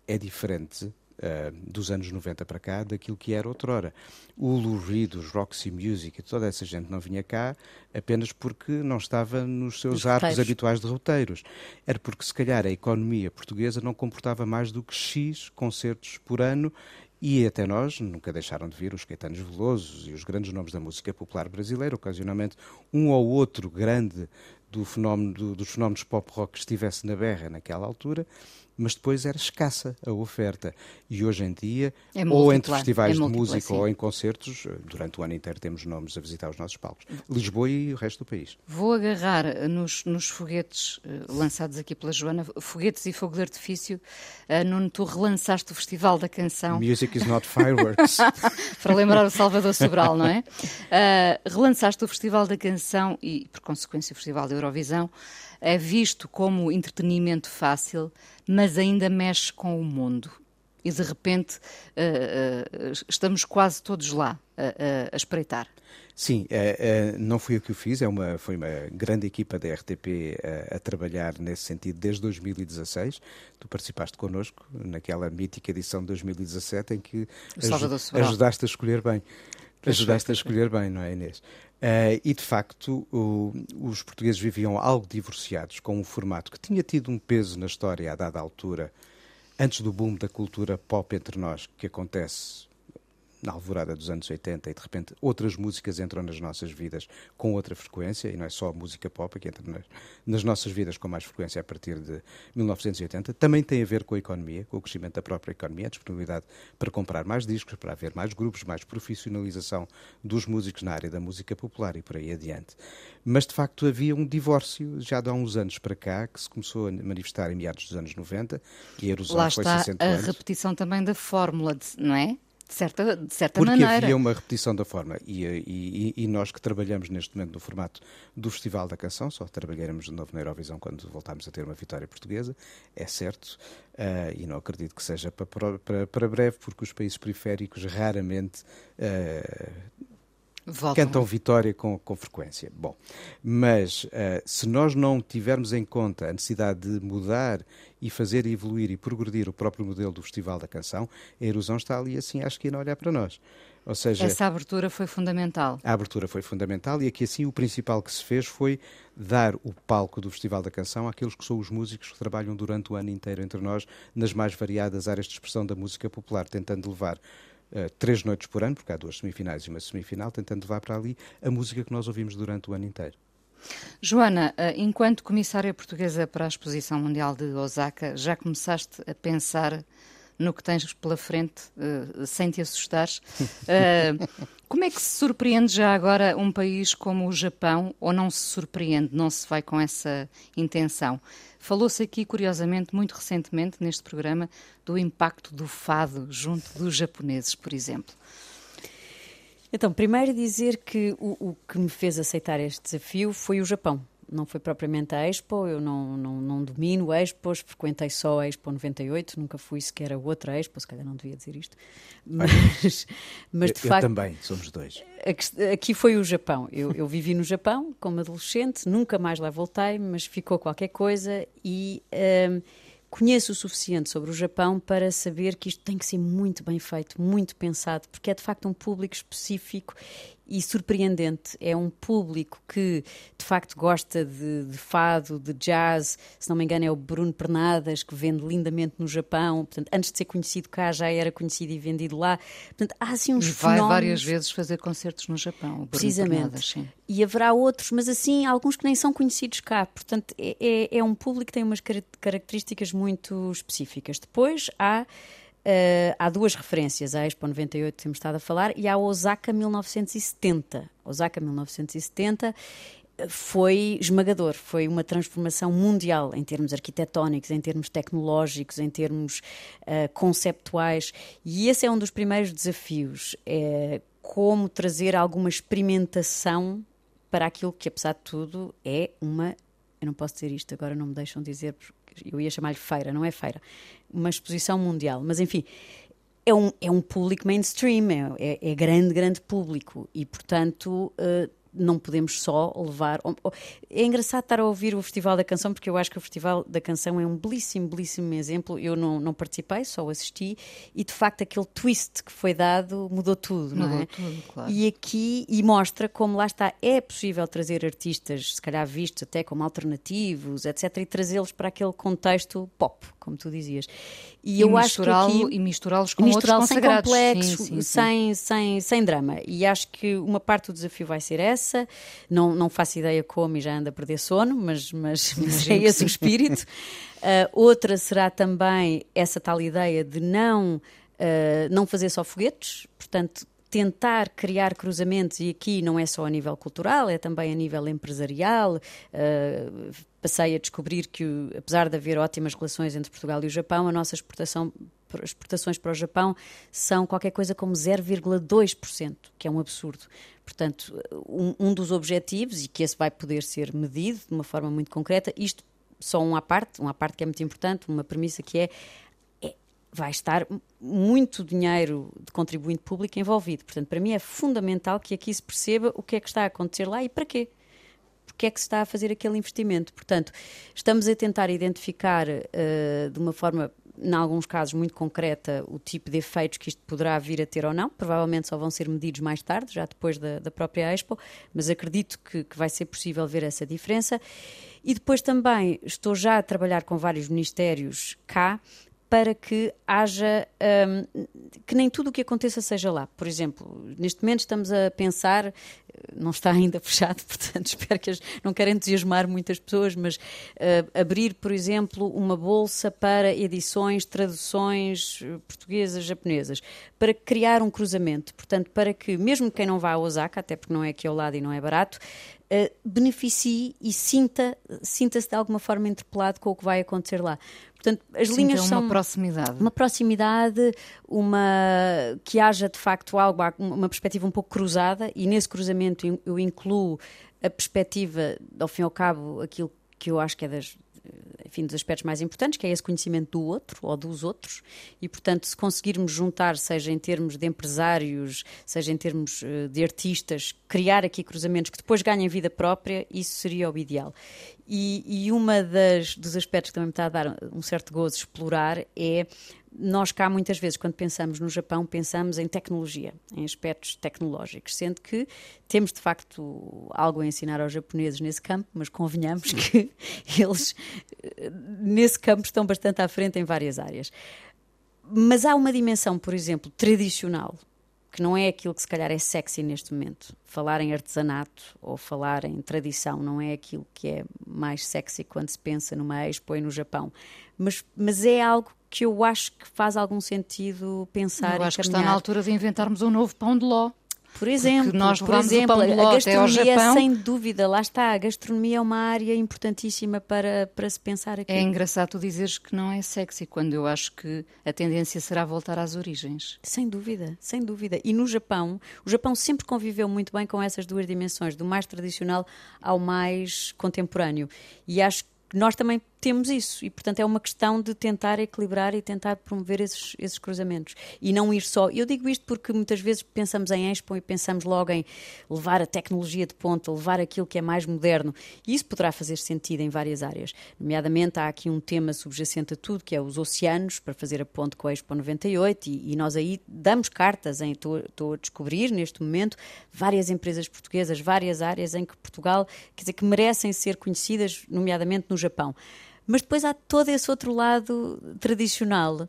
É diferente Uh, dos anos 90 para cá daquilo que era outrora. O Lou Reed, os Roxy Music e toda essa gente não vinha cá apenas porque não estava nos seus Os arcos roteiros. habituais de roteiros. Era porque, se calhar, a economia portuguesa não comportava mais do que X concertos por ano e até nós nunca deixaram de vir os Caetanos Velosos e os grandes nomes da música popular brasileira, ocasionalmente um ou outro grande do fenómeno, do, dos fenómenos pop-rock que estivesse na berra naquela altura, mas depois era escassa a oferta. E hoje em dia, é ou entre festivais é de música sim. ou em concertos, durante o ano inteiro temos nomes a visitar os nossos palcos. Lisboa e o resto do país. Vou agarrar nos, nos foguetes uh, lançados aqui pela Joana, foguetes e fogo de artifício. Uh, Nuno, tu relançaste o Festival da Canção. Music is not fireworks. Para lembrar o Salvador Sobral, não é? Uh, relançaste o Festival da Canção e, por consequência, o Festival da Eurovisão é visto como entretenimento fácil, mas ainda mexe com o mundo. E de repente uh, uh, estamos quase todos lá uh, a espreitar. Sim, não fui eu que o fiz, é uma, foi uma grande equipa da RTP a trabalhar nesse sentido desde 2016. Tu participaste connosco naquela mítica edição de 2017 em que ajudaste a escolher bem. Ajudaste a escolher bem, não é, Inês? Uh, e de facto, o, os portugueses viviam algo divorciados com um formato que tinha tido um peso na história a dada altura, antes do boom da cultura pop entre nós, que acontece na alvorada dos anos 80 e de repente outras músicas entram nas nossas vidas com outra frequência, e não é só a música pop que entra nas, nas nossas vidas com mais frequência a partir de 1980, também tem a ver com a economia, com o crescimento da própria economia, a disponibilidade para comprar mais discos, para haver mais grupos, mais profissionalização dos músicos na área da música popular e por aí adiante. Mas de facto havia um divórcio já de há uns anos para cá, que se começou a manifestar em meados dos anos 90, e a erosão Lá foi está se acentuando. a repetição também da fórmula, de, não é? De certa, de certa Porque maneira. havia uma repetição da forma. E, e, e, nós que trabalhamos neste momento no formato do Festival da Canção, só trabalharemos de novo na Eurovisão quando voltarmos a ter uma vitória portuguesa, é certo. Uh, e não acredito que seja para, para, para, breve, porque os países periféricos raramente. Uh, Voltam. cantam vitória com, com frequência. Bom, mas uh, se nós não tivermos em conta a necessidade de mudar e fazer evoluir e progredir o próprio modelo do Festival da Canção, a erosão está ali assim à esquina a olhar para nós. Ou seja, essa abertura foi fundamental. A abertura foi fundamental e aqui assim o principal que se fez foi dar o palco do Festival da Canção àqueles que são os músicos que trabalham durante o ano inteiro entre nós nas mais variadas áreas de expressão da música popular, tentando levar Uh, três noites por ano, porque há duas semifinais e uma semifinal, tentando levar para ali a música que nós ouvimos durante o ano inteiro. Joana, uh, enquanto comissária portuguesa para a Exposição Mundial de Osaka, já começaste a pensar no que tens pela frente, uh, sem te assustares. como é que se surpreende já agora um país como o Japão, ou não se surpreende, não se vai com essa intenção? Falou-se aqui, curiosamente, muito recentemente neste programa, do impacto do fado junto dos japoneses, por exemplo. Então, primeiro dizer que o, o que me fez aceitar este desafio foi o Japão não foi propriamente a Expo, eu não, não, não domino Expos, frequentei só a Expo 98, nunca fui sequer a outra Expo, se calhar não devia dizer isto, mas, mas de eu, facto... Eu também, somos dois. Aqui foi o Japão, eu, eu vivi no Japão como adolescente, nunca mais lá voltei, mas ficou qualquer coisa e... Um, conheço o suficiente sobre o Japão para saber que isto tem que ser muito bem feito, muito pensado, porque é de facto um público específico e surpreendente. É um público que de facto gosta de, de, fado, de jazz. Se não me engano, é o Bruno Pernadas que vende lindamente no Japão. Portanto, antes de ser conhecido cá, já era conhecido e vendido lá. Portanto, há assim uns e vai fenómenos... várias vezes fazer concertos no Japão. Precisamente. Pernadas. E haverá outros, mas assim, alguns que nem são conhecidos cá. Portanto, é, é, é um público que tem umas características muito específicas. Depois há Uh, há duas referências, a Expo 98 que temos estado a falar e a Osaka 1970. Osaka 1970 eh, foi esmagador, foi uma transformação mundial em termos arquitetónicos, em termos tecnológicos, em termos uh, conceptuais e esse é um dos primeiros desafios, é como trazer alguma experimentação para aquilo que, apesar de tudo, é uma. Eu não posso dizer isto agora, não me deixam dizer, eu ia chamar-lhe feira, não é feira, uma exposição mundial, mas enfim. É um, é um público mainstream, é, é, é grande, grande público e, portanto, uh, não podemos só levar. É engraçado estar a ouvir o Festival da Canção, porque eu acho que o Festival da Canção é um belíssimo, belíssimo exemplo. Eu não, não participei, só assisti, e de facto aquele twist que foi dado mudou tudo, mudou não é? Tudo, claro. E aqui, e mostra como lá está, é possível trazer artistas, se calhar vistos até como alternativos, etc., e trazê-los para aquele contexto pop, como tu dizias. E, e eu acho que aqui, e misturá-los com misturá outros sem complexos, sim, sim, sim. Sem, sem, sem drama. E acho que uma parte do desafio vai ser essa não, não faço ideia como e já anda a perder sono, mas, mas, mas é esse o espírito. Uh, outra será também essa tal ideia de não, uh, não fazer só foguetes, portanto, tentar criar cruzamentos, e aqui não é só a nível cultural, é também a nível empresarial. Uh, passei a descobrir que, apesar de haver ótimas relações entre Portugal e o Japão, a nossa exportação exportações para o Japão são qualquer coisa como 0,2%, que é um absurdo. Portanto, um, um, dos objetivos, e que esse vai poder ser medido de uma forma muito concreta, isto só uma parte, uma parte que é muito importante, uma premissa que é vai estar muito dinheiro de contribuinte público envolvido. Portanto, para mim é fundamental que aqui se perceba o que é que está a acontecer lá e para quê. Porque é que se está a fazer aquele investimento. Portanto, estamos a tentar identificar uh, de uma forma, em alguns casos muito concreta, o tipo de efeitos que isto poderá vir a ter ou não. Provavelmente só vão ser medidos mais tarde, já depois da, da própria Expo, mas acredito que, que vai ser possível ver essa diferença. E depois também estou já a trabalhar com vários ministérios cá para que haja um, que nem tudo o que aconteça seja lá. Por exemplo, neste momento estamos a pensar, não está ainda fechado, portanto espero que as, não quero entusiasmar muitas pessoas, mas uh, abrir, por exemplo, uma bolsa para edições, traduções uh, portuguesas, japonesas, para criar um cruzamento. Portanto, para que mesmo quem não vá a Osaka, até porque não é aqui ao lado e não é barato, uh, beneficie e sinta, sinta-se de alguma forma interpelado com o que vai acontecer lá. Portanto, as Sim, linhas é uma são proximidade. Uma proximidade, uma que haja de facto algo, uma perspectiva um pouco cruzada e nesse cruzamento eu incluo a perspectiva, ao fim e ao cabo, aquilo que eu acho que é das, enfim, dos aspectos mais importantes, que é esse conhecimento do outro ou dos outros, e portanto, se conseguirmos juntar, seja em termos de empresários, seja em termos eh, de artistas, criar aqui cruzamentos que depois ganhem vida própria, isso seria o ideal. E, e uma das dos aspectos que também me está a dar um certo gozo explorar é nós cá muitas vezes, quando pensamos no Japão, pensamos em tecnologia, em aspectos tecnológicos, sendo que temos de facto algo a ensinar aos japoneses nesse campo, mas convenhamos que eles nesse campo estão bastante à frente em várias áreas. Mas há uma dimensão, por exemplo, tradicional, que não é aquilo que se calhar é sexy neste momento. Falar em artesanato ou falar em tradição não é aquilo que é mais sexy quando se pensa numa expo e no Japão. Mas, mas é algo que eu acho que faz algum sentido pensar eu acho que está na altura de inventarmos um novo pão de ló. Por exemplo, nós por exemplo, a gastronomia, sem dúvida, lá está, a gastronomia é uma área importantíssima para, para se pensar aqui. É engraçado tu dizeres que não é sexy, quando eu acho que a tendência será voltar às origens. Sem dúvida, sem dúvida. E no Japão, o Japão sempre conviveu muito bem com essas duas dimensões, do mais tradicional ao mais contemporâneo. E acho que nós também temos isso e, portanto, é uma questão de tentar equilibrar e tentar promover esses, esses cruzamentos e não ir só. Eu digo isto porque muitas vezes pensamos em Expo e pensamos logo em levar a tecnologia de ponta, levar aquilo que é mais moderno e isso poderá fazer sentido em várias áreas. Nomeadamente, há aqui um tema subjacente a tudo que é os oceanos, para fazer a ponte com a Expo 98 e, e nós aí damos cartas. Estou a descobrir neste momento várias empresas portuguesas, várias áreas em que Portugal, quer dizer, que merecem ser conhecidas, nomeadamente no Japão. Mas depois há todo esse outro lado tradicional, uh,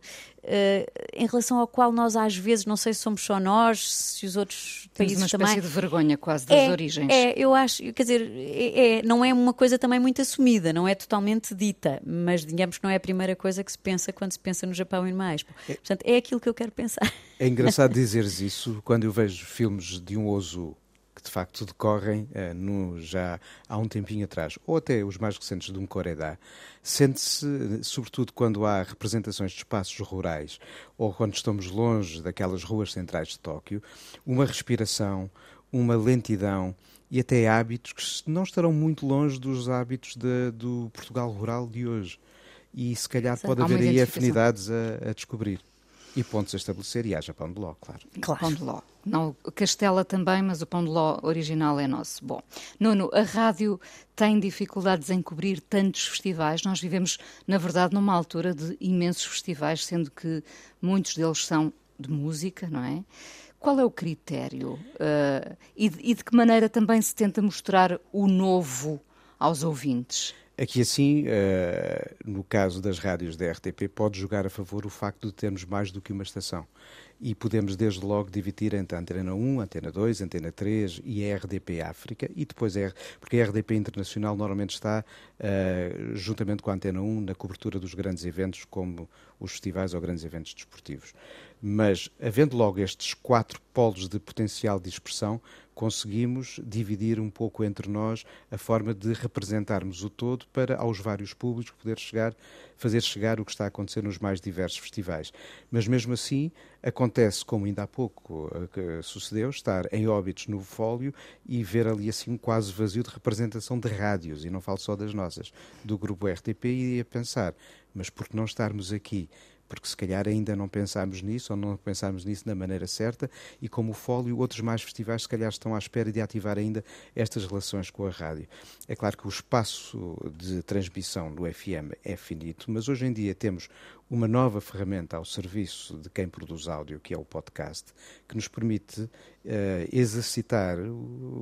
em relação ao qual nós às vezes, não sei se somos só nós, se os outros Temos países também... uma espécie também... de vergonha quase das é, origens. É, eu acho, quer dizer, é, é, não é uma coisa também muito assumida, não é totalmente dita, mas digamos que não é a primeira coisa que se pensa quando se pensa no Japão e no Expo. É, Portanto, é aquilo que eu quero pensar. É engraçado dizeres isso quando eu vejo filmes de um oso de facto decorrem uh, no, já há um tempinho atrás, ou até os mais recentes do Mkoredá, sente-se, sobretudo quando há representações de espaços rurais ou quando estamos longe daquelas ruas centrais de Tóquio, uma respiração, uma lentidão e até hábitos que não estarão muito longe dos hábitos de, do Portugal rural de hoje. E se calhar pode haver aí afinidades a, a descobrir. E pontos a estabelecer, e haja pão de ló, claro. Claro. Pão de ló. Não, Castela também, mas o pão de ló original é nosso. Bom, Nuno, a rádio tem dificuldades em cobrir tantos festivais. Nós vivemos, na verdade, numa altura de imensos festivais, sendo que muitos deles são de música, não é? Qual é o critério? Uh, e, de, e de que maneira também se tenta mostrar o novo aos ouvintes? Aqui assim, no caso das rádios da RTP, pode jogar a favor o facto de termos mais do que uma estação e podemos desde logo dividir entre a Antena 1, Antena 2, Antena 3 e a RDP África e depois a porque a RDP Internacional normalmente está uh, juntamente com a Antena 1 na cobertura dos grandes eventos como os festivais ou grandes eventos desportivos. Mas havendo logo estes quatro polos de potencial de expressão, conseguimos dividir um pouco entre nós a forma de representarmos o todo para aos vários públicos poder chegar, fazer chegar o que está a acontecer nos mais diversos festivais. Mas mesmo assim, acontece, como ainda há pouco eh, sucedeu, estar em óbitos no fólio e ver ali assim quase vazio de representação de rádios, e não falo só das nossas, do grupo RTP, e a pensar, mas por que não estarmos aqui porque se calhar ainda não pensámos nisso ou não pensámos nisso da maneira certa e como o Fólio, outros mais festivais se calhar estão à espera de ativar ainda estas relações com a rádio. É claro que o espaço de transmissão no FM é finito, mas hoje em dia temos uma nova ferramenta ao serviço de quem produz áudio, que é o podcast, que nos permite uh, exercitar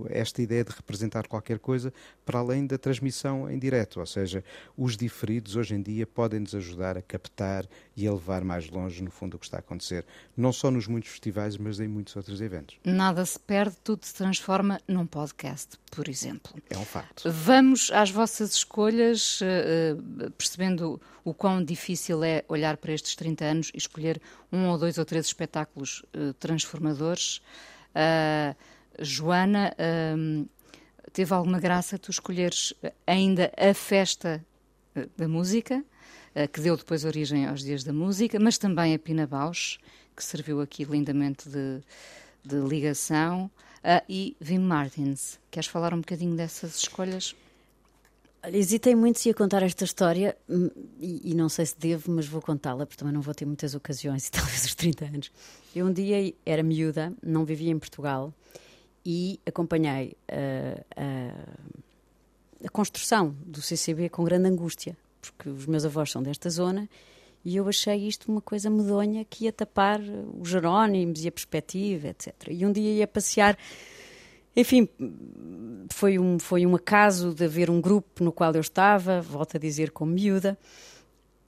esta ideia de representar qualquer coisa para além da transmissão em direto, ou seja, os diferidos hoje em dia podem nos ajudar a captar e a levar mais longe, no fundo, o que está a acontecer, não só nos muitos festivais, mas em muitos outros eventos. Nada se perde, tudo se transforma num podcast, por exemplo. É um facto. Vamos às vossas escolhas, uh, percebendo o quão difícil é olhar para estes 30 anos e escolher um ou dois ou três espetáculos uh, transformadores. Uh, Joana, uh, teve alguma graça tu escolheres ainda a festa da música, que deu depois origem aos Dias da Música, mas também a Pina Bausch, que serviu aqui lindamente de, de ligação, e Vim Martins. Queres falar um bocadinho dessas escolhas? Hesitei muito se ia contar esta história hum, e, e não sei se devo, mas vou contá-la porque também não vou ter muitas ocasiões e talvez os 30 anos. Eu um dia era miúda, não vivia em Portugal e acompanhei uh, uh, a construção do CCB com grande angústia, porque os meus avós são desta zona e eu achei isto uma coisa medonha que ia tapar os Jerónimos e a perspectiva, etc. E um dia ia passear enfim, foi um, foi um acaso de haver um grupo no qual eu estava, volto a dizer, como miúda,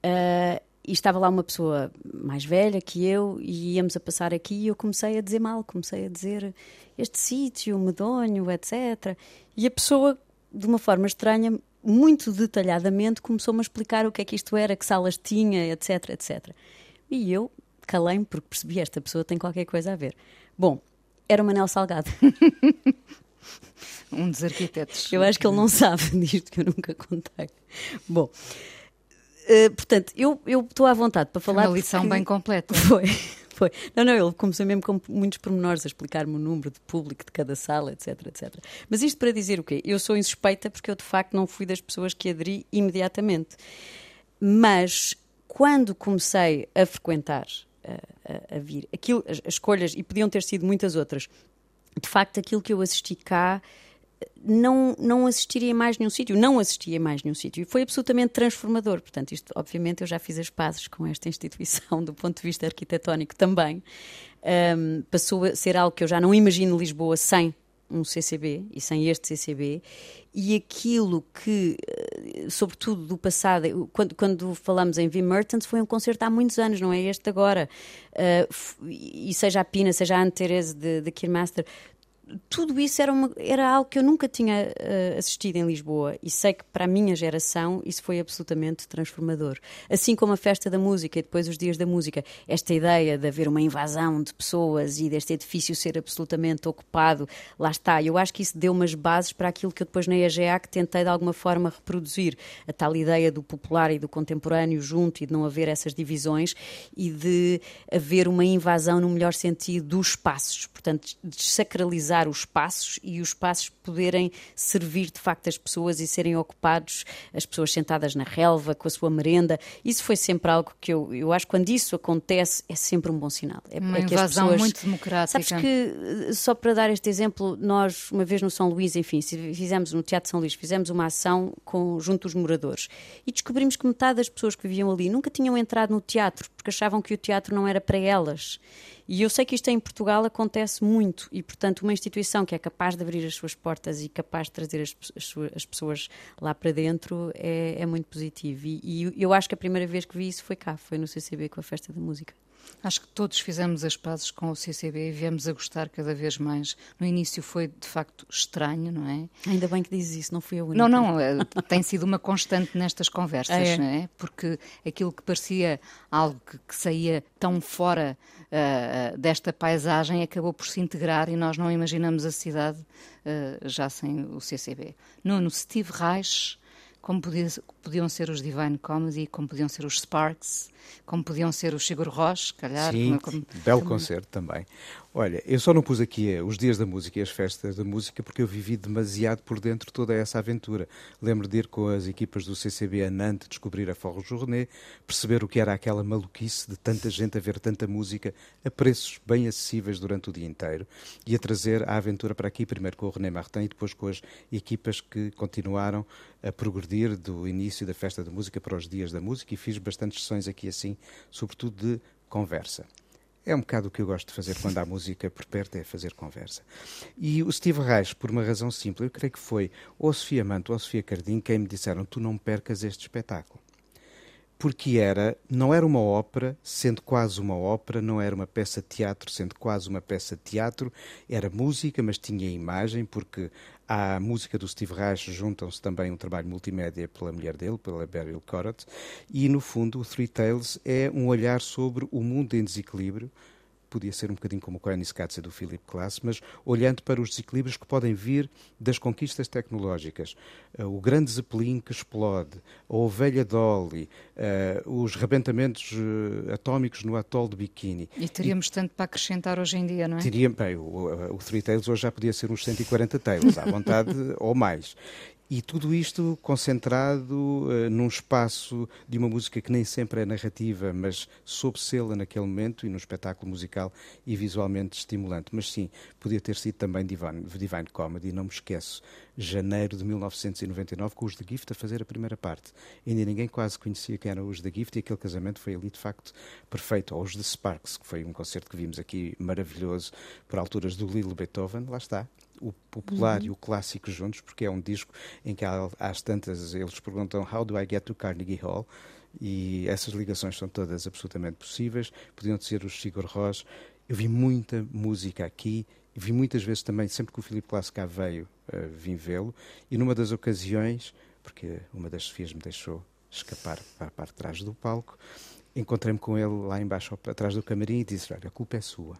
uh, e estava lá uma pessoa mais velha que eu, e íamos a passar aqui, e eu comecei a dizer mal, comecei a dizer este sítio, medonho, etc. E a pessoa, de uma forma estranha, muito detalhadamente, começou-me a explicar o que é que isto era, que salas tinha, etc, etc. E eu calei-me porque percebi esta pessoa tem qualquer coisa a ver. Bom, era o Manel Salgado. um dos arquitetos. Eu acho que ele não sabe disto que eu nunca contei. Bom, uh, portanto, eu estou à vontade para falar. Uma lição porque... bem completa. Foi. Foi. Não, não, ele começou mesmo com muitos pormenores a explicar-me o número de público de cada sala, etc, etc. Mas isto para dizer o quê? Eu sou insuspeita porque eu de facto não fui das pessoas que aderi imediatamente. Mas quando comecei a frequentar a, a, vir. Aquilo, as, as escolhas, e podiam ter sido muitas outras, de facto, aquilo que eu assisti cá não, não assistiria mais nenhum sítio, não assistia mais nenhum sítio. E foi absolutamente transformador. Portanto, isto, obviamente, eu já fiz as pazes com esta instituição do ponto de vista arquitetónico também. Um, passou a ser algo que eu já não imagino Lisboa sem um CCB e sem este CCB e aquilo que, eh, sobretudo do passado, quando, quando falamos em Vim Mertens, foi um concerto há muitos anos, não é este agora. Uh, e seja a Pina, seja a Anne Therese de, de tudo isso era, uma, era algo que eu nunca tinha uh, assistido em Lisboa e sei que para a minha geração isso foi absolutamente transformador. Assim como a festa da música e depois os dias da música, esta ideia de haver uma invasão de pessoas e deste edifício ser absolutamente ocupado, lá está. Eu acho que isso deu umas bases para aquilo que eu depois na EGEAC tentei de alguma forma reproduzir, a tal ideia do popular e do contemporâneo junto e de não haver essas divisões e de haver uma invasão no melhor sentido dos espaços, portanto, desacralizar usar os espaços e os espaços poderem servir de facto as pessoas e serem ocupados, as pessoas sentadas na relva com a sua merenda. Isso foi sempre algo que eu, eu acho que quando isso acontece é sempre um bom sinal. É, uma é que invasão pessoas, muito democrática. Sabes que, só para dar este exemplo, nós uma vez no São Luís, enfim, fizemos no Teatro São Luís, fizemos uma ação com, junto dos moradores e descobrimos que metade das pessoas que viviam ali nunca tinham entrado no teatro porque achavam que o teatro não era para elas E eu sei que isto em Portugal acontece muito e, portanto, uma instituição que é capaz de abrir as suas portas e capaz de trazer as, as, as pessoas lá para dentro é, é muito positivo. E, e eu acho que a primeira vez que vi isso foi cá, foi no CCB com a Festa da Música. Acho que todos fizemos as pazes com o CCB e viemos a gostar cada vez mais. No início foi de facto estranho, não é? Ainda bem que dizes isso, não fui eu única. Não, não, eh, tem sido uma constante nestas conversas, é? não é? Porque aquilo que parecia algo que, que saía tão fora uh, desta paisagem acabou por se integrar e nós não imaginamos a cidade uh, já sem o CCB. Nuno, Steve Reich como podia, podiam ser os Divine Comedy, como podiam ser os Sparks, como podiam ser os Sigur Rós, calhar. Sim, como, como, belo como... concerto também. Olha, eu só não pus aqui eh, os dias da música e as festas da música porque eu vivi demasiado por dentro toda essa aventura. Lembro de ir com as equipas do CCB a Nantes descobrir a Forro Journet, perceber o que era aquela maluquice de tanta gente a ver tanta música a preços bem acessíveis durante o dia inteiro e a trazer a aventura para aqui, primeiro com o René Martin e depois com as equipas que continuaram a progredir do início da festa da música para os dias da música e fiz bastantes sessões aqui assim, sobretudo de conversa. É um bocado o que eu gosto de fazer quando há música por perto, é fazer conversa. E o Steve Reich, por uma razão simples, eu creio que foi ou Sofia Manto ou a Sofia Cardim quem me disseram tu não percas este espetáculo. Porque era, não era uma ópera, sendo quase uma ópera, não era uma peça de teatro, sendo quase uma peça de teatro, era música, mas tinha imagem, porque à música do Steve Reich juntam-se também um trabalho multimédia pela mulher dele, pela Beryl Corot, e no fundo o Three Tales é um olhar sobre o mundo em desequilíbrio, podia ser um bocadinho como o Koenigsegg do Philip Glass, mas olhando para os desequilíbrios que podem vir das conquistas tecnológicas. Uh, o grande Zeppelin que explode, a ovelha Dolly, uh, os rebentamentos uh, atómicos no atol de Bikini. E teríamos e, tanto para acrescentar hoje em dia, não é? Teria, bem, o, o Three Tales hoje já podia ser uns 140 Tales, à vontade, ou mais. E tudo isto concentrado uh, num espaço de uma música que nem sempre é narrativa, mas soube sê-la naquele momento e num espetáculo musical e visualmente estimulante. Mas sim, podia ter sido também Divine, Divine Comedy, não me esqueço. Janeiro de 1999, com os The Gift a fazer a primeira parte. Ainda ninguém quase conhecia quem eram os The Gift e aquele casamento foi ali de facto perfeito. Ou os The Sparks, que foi um concerto que vimos aqui maravilhoso por alturas do Lilo Beethoven, lá está o popular uhum. e o clássico juntos, porque é um disco em que há, às tantas eles perguntam How do I get to Carnegie Hall? E essas ligações são todas absolutamente possíveis. Podiam ser os Sigur Rós. Eu vi muita música aqui, vi muitas vezes também, sempre que o Filipe Glass cá veio, uh, vim vê-lo, e numa das ocasiões, porque uma das Sofias me deixou escapar para a parte de trás do palco, encontrei-me com ele lá embaixo, atrás do camarim, e disse: Olha, a culpa é sua.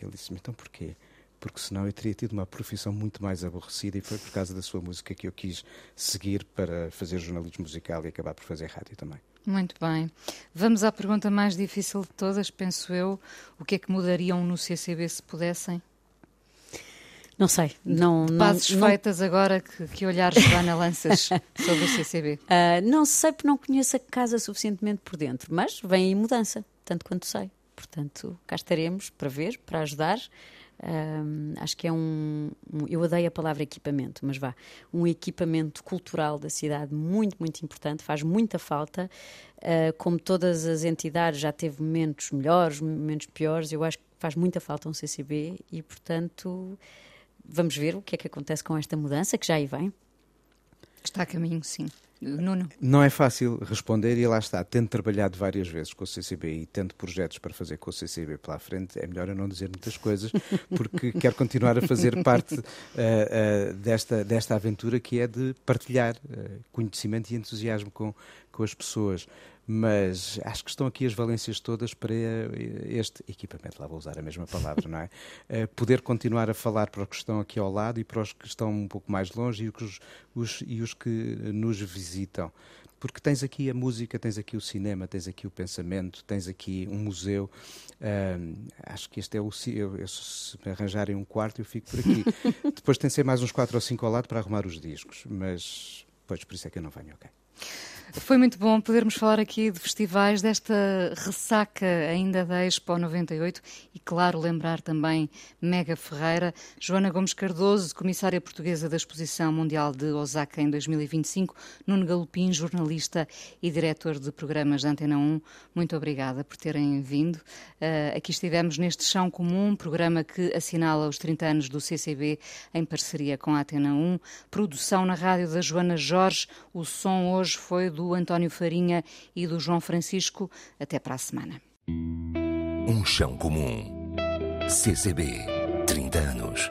Ele disse-me: Então porquê? Porque senão eu teria tido uma profissão muito mais aborrecida e foi por causa da sua música que eu quis seguir para fazer jornalismo musical e acabar por fazer rádio também. Muito bem. Vamos à pergunta mais difícil de todas, penso eu. O que é que mudariam no CCB se pudessem? Não sei. Não, Bases não, feitas agora, que, que olhar Joana lanças sobre o CCB? Uh, ah, não sei porque não conheço a casa suficientemente por dentro, mas vem aí mudança, tanto quanto sei. Portanto, cá estaremos para ver, para ajudar. Um, acho que é um, um, Eu odeio a palavra equipamento, mas vá. Um equipamento cultural da cidade muito, muito importante, faz muita falta. Uh, como todas as entidades, já teve momentos melhores, momentos piores. Eu acho que faz muita falta um CCB e, portanto, vamos ver o que é que acontece com esta mudança, que já aí vem. Está a caminho, sim. Nuno? Não é fácil responder e lá está. Tendo trabalhado várias vezes com o CCB e tendo projetos para fazer com o CCB pela frente, é melhor eu não dizer muitas coisas, porque quero continuar a fazer parte uh, uh, desta, desta aventura que é de partilhar uh, conhecimento e entusiasmo com, com as pessoas mas acho que estão aqui as valências todas para este equipamento, lá vou usar a mesma palavra, não é? Eh, poder continuar a falar para os que estão aqui ao lado e para os que estão um pouco mais longe e os, os, e os que nos visitam. Porque tens aqui a música, tens aqui o cinema, tens aqui o pensamento, tens aqui um museu. acho que este é o. Eu, eu, se me arranjarem um quarto, eu fico por aqui. Depois tem de ser mais uns quatro ou cinco ao lado para arrumar os discos. Mas, pois, por isso é que eu não venho, ok? Foi muito bom podermos falar aqui de festivais, desta ressaca ainda da Expo 98 e, claro, lembrar também Mega Ferreira, Joana Gomes Cardoso, comissária portuguesa da Exposição Mundial de Osaka em 2025, Nuno Galopim, jornalista e diretor de programas da Antena 1. Muito obrigada por terem vindo. Uh, aqui estivemos neste Chão Comum, programa que assinala os 30 anos do CCB em parceria com a Antena 1. Produção na rádio da Joana Jorge. O som hoje foi do António Farinha e do João Francisco. Até para a semana. Um chão comum. CCB, 30 anos.